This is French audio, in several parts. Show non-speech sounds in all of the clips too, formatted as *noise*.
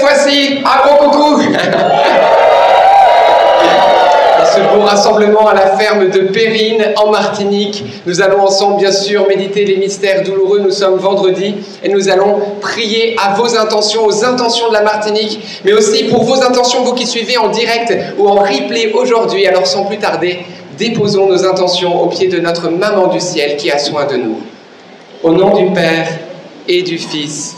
Voici un gros coucou ce beau rassemblement à la ferme de Périne en Martinique. Nous allons ensemble, bien sûr, méditer les mystères douloureux. Nous sommes vendredi et nous allons prier à vos intentions, aux intentions de la Martinique, mais aussi pour vos intentions, vous qui suivez en direct ou en replay aujourd'hui. Alors sans plus tarder, déposons nos intentions au pied de notre maman du ciel qui a soin de nous. Au nom du Père et du Fils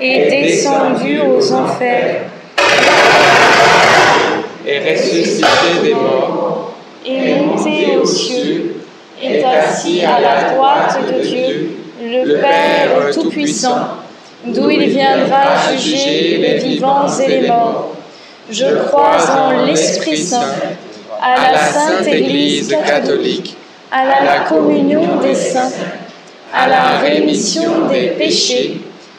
et descendu aux enfers, et ressuscité des morts, est monté aux cieux, est assis à la droite de Dieu, le Père Tout-Puissant, d'où il viendra juger les vivants et les morts. Je crois en l'Esprit Saint, à la Sainte Église catholique, à la communion des saints, à la rémission des péchés,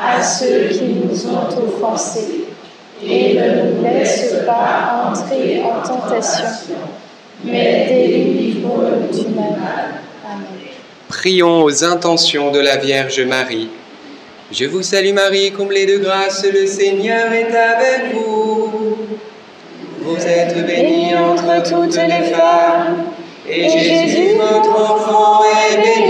à ceux qui nous ont offensés. Et ne nous laisse pas entrer en tentation, mais délivre-nous du mal. Amen. Prions aux intentions de la Vierge Marie. Je vous salue Marie, comblée de grâce, le Seigneur est avec vous. Vous êtes bénie entre toutes les femmes, et Jésus, votre enfant, est béni.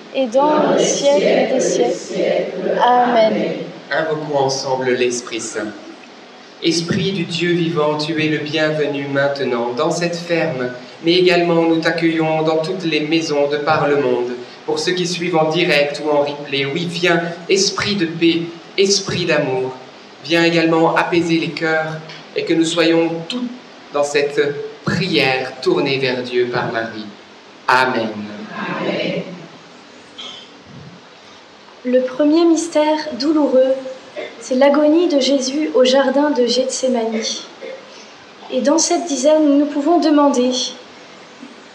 et dans les siècles des siècles. Amen. Invoquons ensemble l'Esprit Saint. Esprit du Dieu vivant, tu es le bienvenu maintenant dans cette ferme, mais également nous t'accueillons dans toutes les maisons de par le monde. Pour ceux qui suivent en direct ou en replay, oui, viens, Esprit de paix, Esprit d'amour, viens également apaiser les cœurs et que nous soyons tous dans cette prière tournée vers Dieu par Marie. Amen. Le premier mystère douloureux, c'est l'agonie de Jésus au jardin de Gethsémani. Et dans cette dizaine, nous pouvons demander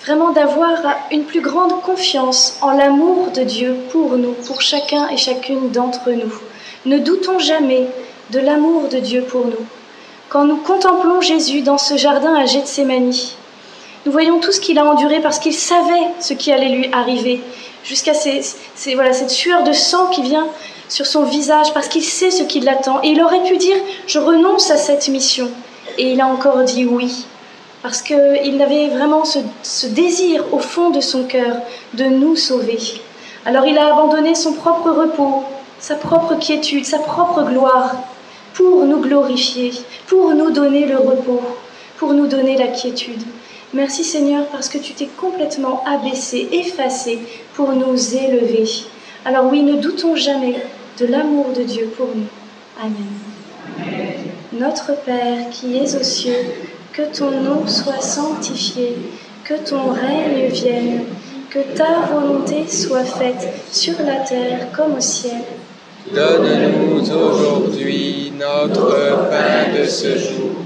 vraiment d'avoir une plus grande confiance en l'amour de Dieu pour nous, pour chacun et chacune d'entre nous. Ne doutons jamais de l'amour de Dieu pour nous. Quand nous contemplons Jésus dans ce jardin à Gethsémani, nous voyons tout ce qu'il a enduré parce qu'il savait ce qui allait lui arriver, jusqu'à voilà, cette sueur de sang qui vient sur son visage, parce qu'il sait ce qui l'attend. Et il aurait pu dire, je renonce à cette mission. Et il a encore dit oui, parce qu'il avait vraiment ce, ce désir au fond de son cœur de nous sauver. Alors il a abandonné son propre repos, sa propre quiétude, sa propre gloire, pour nous glorifier, pour nous donner le repos, pour nous donner la quiétude. Merci Seigneur parce que tu t'es complètement abaissé, effacé pour nous élever. Alors oui, ne doutons jamais de l'amour de Dieu pour nous. Amen. Notre Père qui es aux cieux, que ton nom soit sanctifié, que ton règne vienne, que ta volonté soit faite sur la terre comme au ciel. Donne-nous aujourd'hui notre pain de ce jour.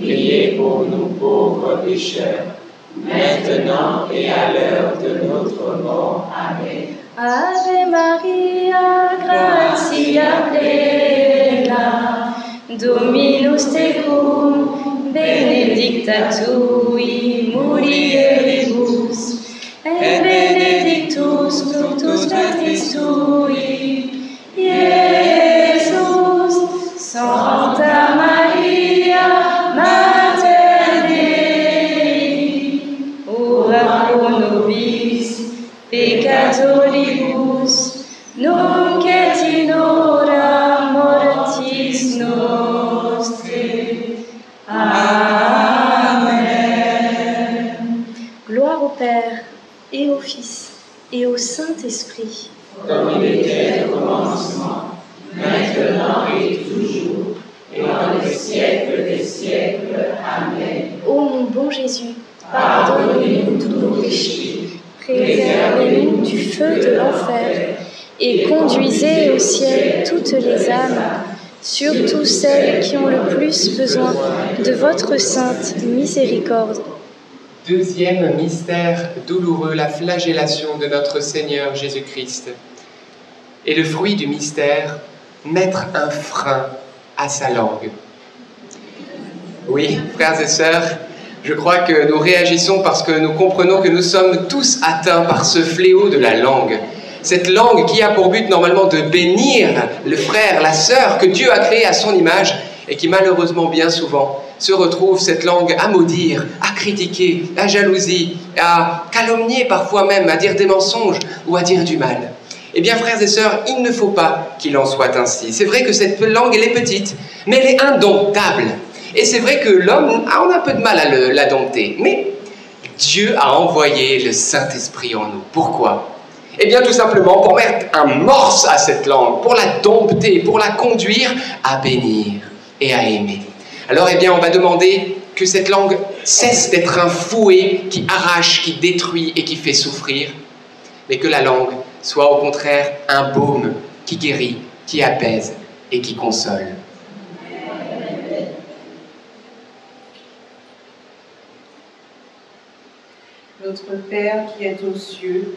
priez pour nous pauvres pécheurs, maintenant et à l'heure de notre mort. Amen. Ave Maria, gratia plena, Dominus tecum, benedicta tui mulieribus, et benedictus fructus ventris tui, et au Fils, et au Saint-Esprit. Comme il était au commencement, maintenant et toujours, et dans les siècles des siècles. Amen. Ô mon bon Jésus, Pardonnez-nous tous nos péchés, préservez-nous du feu de l'enfer, et conduisez au ciel toutes les âmes, surtout celles qui ont le plus besoin de votre sainte miséricorde. Deuxième mystère douloureux, la flagellation de notre Seigneur Jésus-Christ. Et le fruit du mystère, mettre un frein à sa langue. Oui, frères et sœurs, je crois que nous réagissons parce que nous comprenons que nous sommes tous atteints par ce fléau de la langue. Cette langue qui a pour but normalement de bénir le frère, la sœur que Dieu a créé à son image et qui malheureusement bien souvent se retrouve cette langue à maudire, à critiquer, à jalousie, à calomnier parfois même, à dire des mensonges ou à dire du mal. Eh bien, frères et sœurs, il ne faut pas qu'il en soit ainsi. C'est vrai que cette langue, elle est petite, mais elle est indomptable. Et c'est vrai que l'homme, a un peu de mal à la dompter. Mais Dieu a envoyé le Saint-Esprit en nous. Pourquoi? Eh bien, tout simplement pour mettre un morse à cette langue, pour la dompter, pour la conduire à bénir et à aimer. Alors, eh bien, on va demander que cette langue cesse d'être un fouet qui arrache, qui détruit et qui fait souffrir, mais que la langue soit au contraire un baume qui guérit, qui apaise et qui console. Notre Père qui es aux cieux,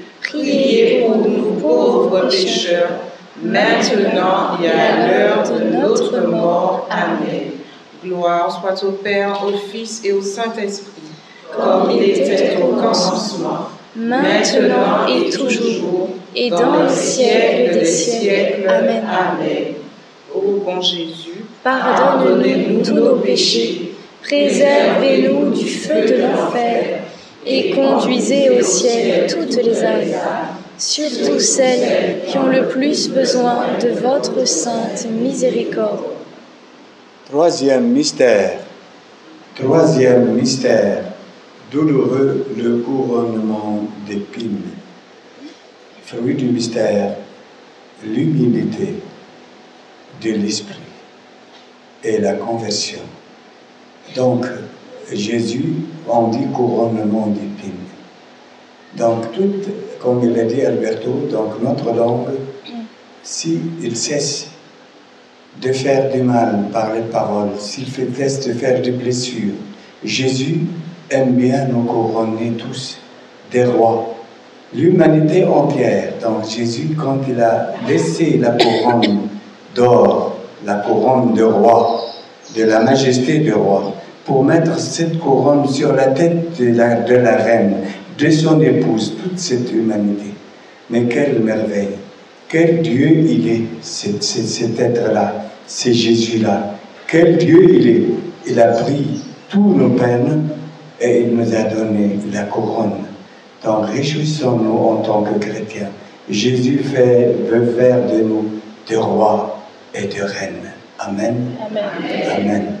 priez pour nous pauvres pécheurs, maintenant et à l'heure de notre mort. Amen. Gloire soit au Père, au Fils et au Saint-Esprit, comme il était au commencement maintenant et toujours, et dans le siècle des siècles. Amen. Amen. Ô bon Jésus, pardonne-nous tous nos péchés, préservez-nous du feu de l'enfer, et conduisez au ciel toutes les âmes, surtout celles qui ont le plus besoin de votre sainte miséricorde. Troisième mystère. Troisième mystère douloureux le couronnement d'épines. Fruit du mystère, l'humilité de l'esprit et la conversion. Donc, Jésus, on dit couronnement d'épines. Donc, tout, comme il a dit Alberto, donc notre langue, s'il cesse de faire du mal par les paroles, s'il test de faire des blessures, Jésus aime bien nous couronner tous des rois. L'humanité entière, donc Jésus, quand il a laissé la couronne d'or, la couronne de roi, de la majesté du roi, pour mettre cette couronne sur la tête de la, de la reine, de son épouse, toute cette humanité. Mais quelle merveille, quel Dieu il est, cet, cet être-là, c'est Jésus-là. Quel Dieu il est. Il a pris tous nos peines et il nous a donné la couronne. Donc réjouissons-nous en tant que chrétiens. Jésus fait, veut faire de nous des rois et des reines. Amen. Amen. Amen.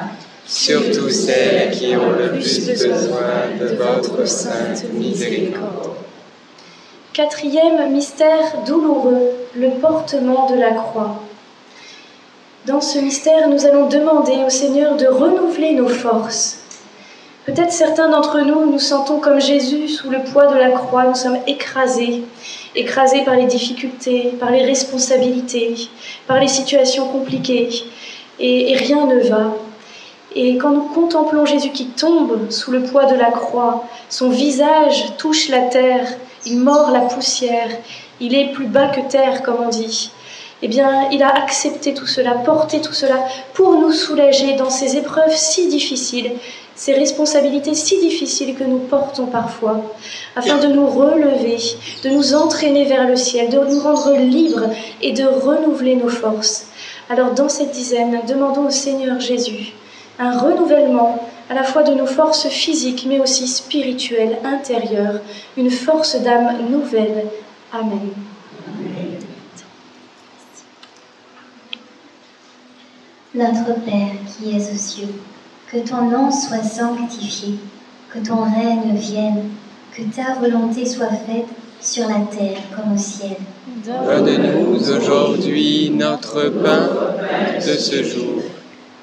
surtout celles qui ont le plus besoin de votre sainte miséricorde. Quatrième mystère douloureux, le portement de la croix. Dans ce mystère, nous allons demander au Seigneur de renouveler nos forces. Peut-être certains d'entre nous nous sentons comme Jésus sous le poids de la croix, nous sommes écrasés, écrasés par les difficultés, par les responsabilités, par les situations compliquées, et, et rien ne va. Et quand nous contemplons Jésus qui tombe sous le poids de la croix, son visage touche la terre, il mord la poussière, il est plus bas que terre, comme on dit. Eh bien, il a accepté tout cela, porté tout cela pour nous soulager dans ces épreuves si difficiles, ces responsabilités si difficiles que nous portons parfois, afin de nous relever, de nous entraîner vers le ciel, de nous rendre libres et de renouveler nos forces. Alors, dans cette dizaine, demandons au Seigneur Jésus un renouvellement à la fois de nos forces physiques, mais aussi spirituelles, intérieures, une force d'âme nouvelle. Amen. Notre Père qui es aux cieux, que ton nom soit sanctifié, que ton règne vienne, que ta volonté soit faite sur la terre comme au ciel. Donne-nous aujourd'hui notre pain de ce jour.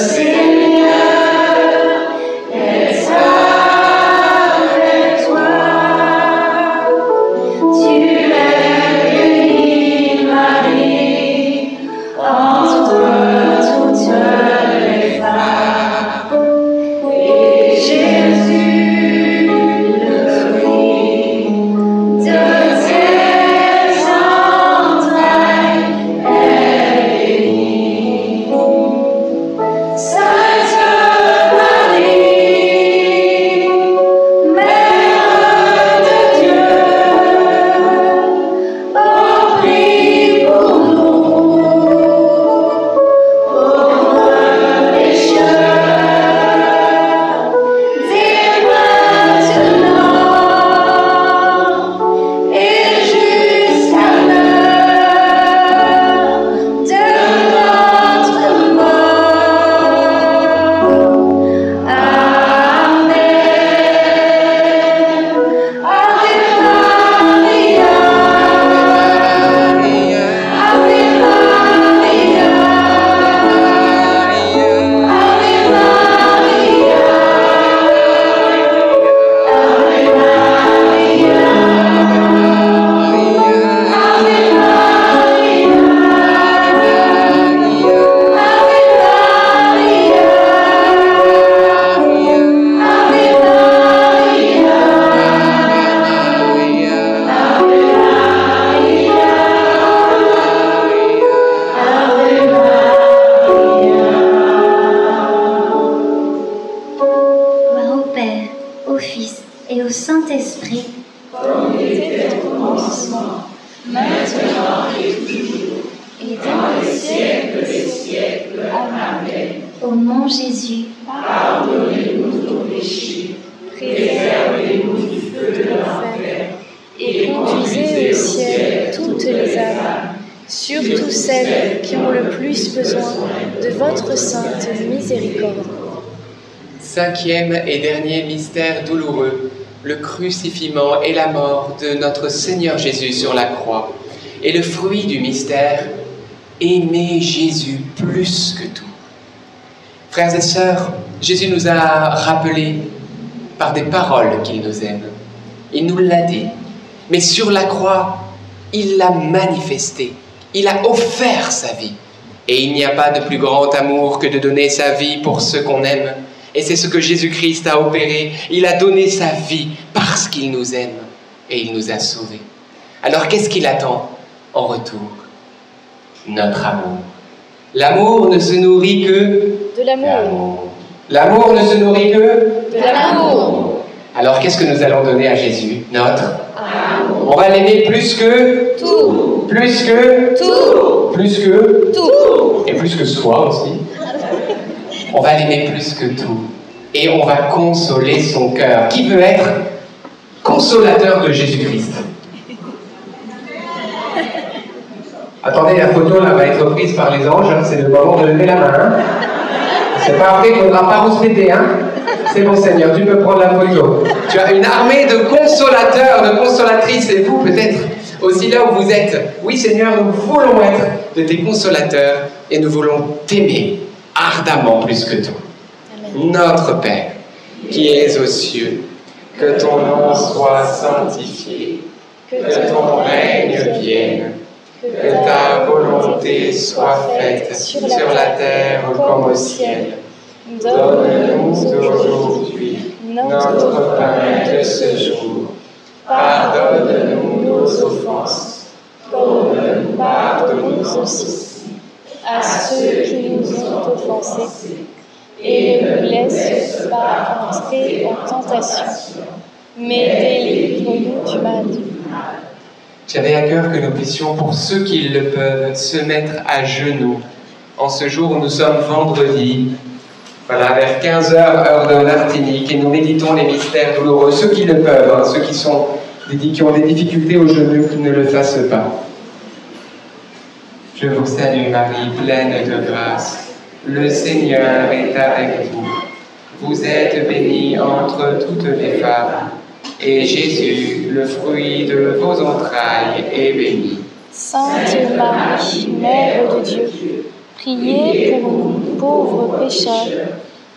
Le Cinquième et dernier mystère douloureux, le crucifixion et la mort de notre Seigneur Jésus sur la croix. Et le fruit du mystère, aimer Jésus plus que tout. Frères et sœurs, Jésus nous a rappelé par des paroles qu'il nous aime. Il nous l'a dit. Mais sur la croix, il l'a manifesté. Il a offert sa vie. Et il n'y a pas de plus grand amour que de donner sa vie pour ceux qu'on aime. Et c'est ce que Jésus-Christ a opéré. Il a donné sa vie parce qu'il nous aime et il nous a sauvés. Alors qu'est-ce qu'il attend en retour? Notre amour. L'amour ne se nourrit que de l'amour. L'amour ne se nourrit que de l'amour. Alors qu'est-ce que nous allons donner à Jésus? Notre amour. On va l'aimer plus que tout. Plus que tout. Plus que tout. Et plus que soi aussi. On va l'aimer plus que tout. Et on va consoler son cœur. Qui veut être consolateur de Jésus-Christ? Attendez, la photo là va être prise par les anges. C'est le moment de lever la main. Hein. C'est pas après qu'on ne va pas respecter, hein C'est bon Seigneur, tu peux prendre la photo. Tu as une armée de consolateurs, de consolatrices, et vous peut-être aussi là où vous êtes. Oui Seigneur, nous voulons être de tes consolateurs et nous voulons t'aimer ardemment plus que tout. Notre Père, qui es aux cieux, que ton nom soit sanctifié, que ton règne vienne, que ta volonté soit faite sur la terre comme au ciel. Donne-nous aujourd'hui notre pain de ce jour. Pardonne-nous nos offenses, comme nous aussi à ceux qui nous ont offensés, et ne laisse pas entrer en tentation, mais délivre-nous du mal. J'avais à cœur que nous puissions, pour ceux qui le peuvent, se mettre à genoux en ce jour nous sommes vendredi, voilà, vers 15h, heure de Martinique, et nous méditons les mystères douloureux. Ceux qui le peuvent, hein, ceux qui, sont, qui ont des difficultés au genou, qui ne le fassent pas. Je vous salue Marie, pleine de grâce. Le Seigneur est avec vous. Vous êtes bénie entre toutes les femmes, et Jésus, le fruit de vos entrailles, est béni. Sainte Marie, Mère de Dieu, priez pour nous pauvres pécheurs,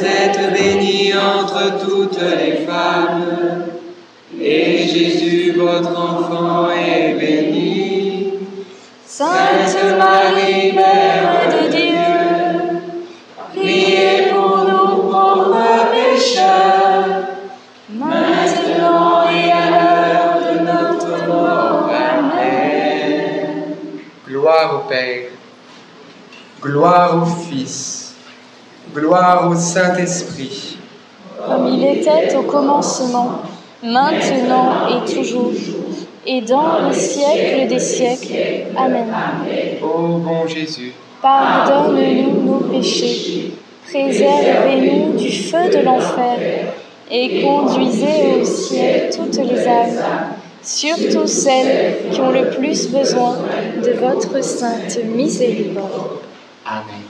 Vous êtes bénie entre toutes les femmes. Et Jésus, votre enfant, est béni. Sainte Marie, Mère de Dieu, priez pour nous pauvres pécheurs, maintenant et à l'heure de notre mort. Amen. Gloire au Père, gloire au Fils, gloire au Saint-Esprit. Comme il était au commencement, maintenant et toujours, et dans les siècles des siècles. Amen. Ô bon Jésus, Pardonne-nous nos péchés, préservez-nous du feu de l'enfer, et conduisez au ciel toutes les âmes, surtout celles qui ont le plus besoin de votre sainte miséricorde. Amen.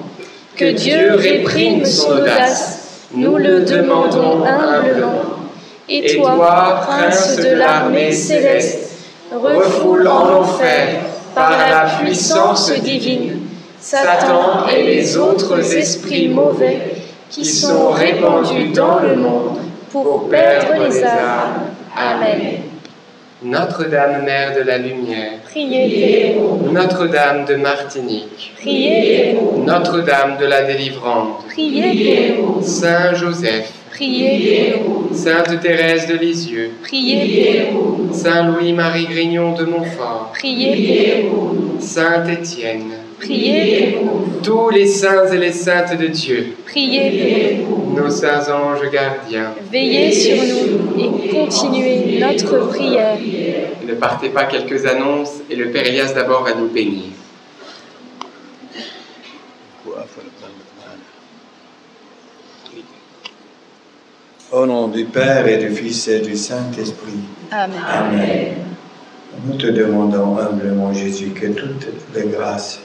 Que Dieu réprime son audace, nous le demandons humblement. Et toi, prince de l'armée céleste, refoule en enfer, par la puissance divine, Satan et les autres esprits mauvais qui sont répandus dans le monde pour perdre les âmes. Amen. Notre-Dame, Mère de la Lumière, Priez pour nous. Notre-Dame de Martinique, Priez pour nous. Notre-Dame de la Délivrante, Priez pour nous. Saint Joseph, Priez pour nous. Sainte Thérèse de Lisieux, Priez pour nous. Saint Louis-Marie Grignon de Montfort, Priez pour nous. Saint Étienne, Priez pour nous. tous les saints et les saintes de Dieu, Priez pour nous. nos saints anges gardiens, Veillez sur nous et continuez notre prière. ne partez pas quelques annonces et le Père Elias d'abord va nous bénir. Au nom du Père et du Fils et du Saint-Esprit. Amen. Amen. Nous te demandons humblement, Jésus, que toutes les grâces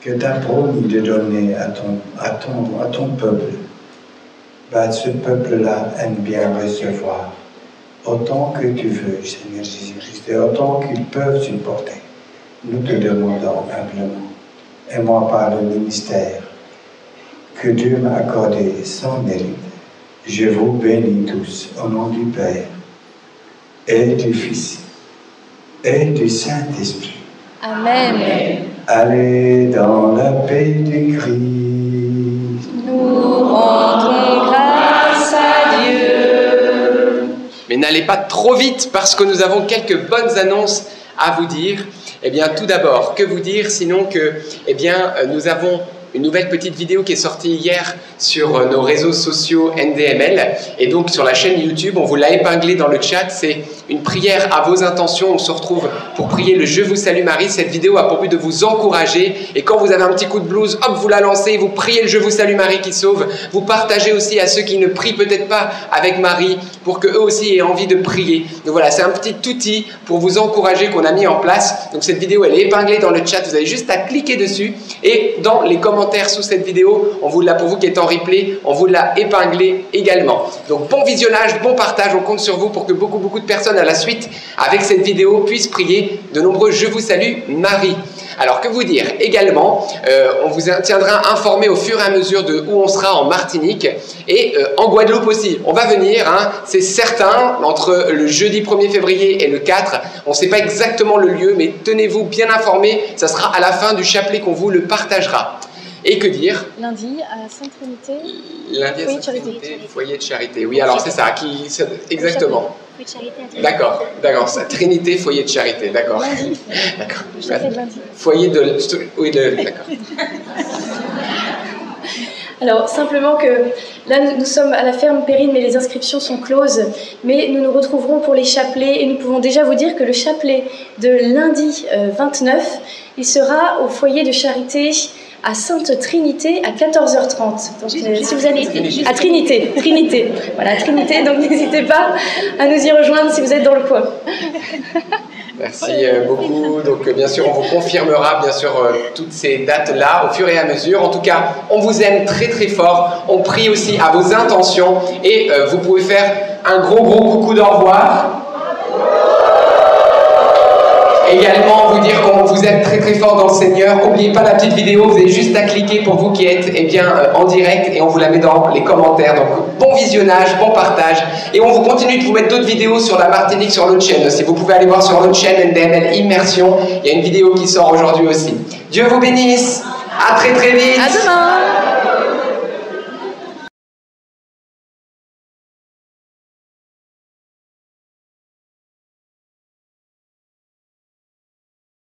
que tu as promis de donner à ton, à ton, à ton peuple, bah, ce peuple-là aime bien recevoir autant que tu veux, Seigneur Jésus-Christ, et autant qu'ils peuvent supporter. Nous te demandons humblement, et moi par le ministère que Dieu m'a accordé sans mérite, je vous bénis tous au nom du Père et du Fils et du Saint-Esprit. Amen. Allez dans la paix du Christ. Nous rendons grâce à Dieu. Mais n'allez pas trop vite parce que nous avons quelques bonnes annonces à vous dire. Eh bien, tout d'abord, que vous dire sinon que, eh bien, euh, nous avons une nouvelle petite vidéo qui est sortie hier sur euh, nos réseaux sociaux NDML et donc sur la chaîne YouTube. On vous l'a épinglé dans le chat. C'est une prière à vos intentions. On se retrouve pour prier le Je vous salue Marie. Cette vidéo a pour but de vous encourager. Et quand vous avez un petit coup de blues, hop, vous la lancez, vous priez le Je vous salue Marie qui sauve. Vous partagez aussi à ceux qui ne prient peut-être pas avec Marie pour qu'eux aussi aient envie de prier. Donc voilà, c'est un petit outil pour vous encourager qu'on a mis en place. Donc cette vidéo, elle est épinglée dans le chat. Vous avez juste à cliquer dessus. Et dans les commentaires sous cette vidéo, on vous l'a pour vous qui est en replay, on vous l'a épinglé également. Donc bon visionnage, bon partage. On compte sur vous pour que beaucoup, beaucoup de personnes à la suite, avec cette vidéo, puissent prier de nombreux Je vous salue Marie. Alors que vous dire également, euh, on vous tiendra informé au fur et à mesure de où on sera en Martinique et euh, en Guadeloupe aussi. On va venir, hein, c'est certain, entre le jeudi 1er février et le 4. On ne sait pas exactement le lieu, mais tenez-vous bien informés, ça sera à la fin du chapelet qu'on vous le partagera. Et que dire? Lundi à Sainte-Trinité. Lundi à Sainte-Trinité, foyer de charité. Oui, alors c'est ça, qui, exactement. D'accord, d'accord. Ça, Trinité, foyer de charité, d'accord. *laughs* D'accord. Foyer de. Oui, d'accord. *laughs* Alors, simplement que là, nous sommes à la ferme Périne, mais les inscriptions sont closes. Mais nous nous retrouverons pour les chapelets et nous pouvons déjà vous dire que le chapelet de lundi 29, euh, il sera au foyer de charité à Sainte Trinité à 14h30. Donc, euh, si vous allez à Trinité, Trinité, voilà Trinité. Donc *laughs* n'hésitez pas à nous y rejoindre si vous êtes dans le coin. Merci euh, beaucoup. Donc euh, bien sûr, on vous confirmera bien sûr toutes ces dates-là au fur et à mesure. En tout cas, on vous aime très très fort. On prie aussi à vos intentions et vous pouvez faire un gros gros coucou d'au revoir. Également, vous dire qu'on vous êtes très très fort dans le Seigneur. N'oubliez pas la petite vidéo, vous avez juste à cliquer pour vous qui êtes eh bien, euh, en direct et on vous la met dans les commentaires. Donc bon visionnage, bon partage. Et on vous continue de vous mettre d'autres vidéos sur la Martinique sur l'autre chaîne. Si vous pouvez aller voir sur l'autre chaîne NDML Immersion, il y a une vidéo qui sort aujourd'hui aussi. Dieu vous bénisse. À très très vite. À demain.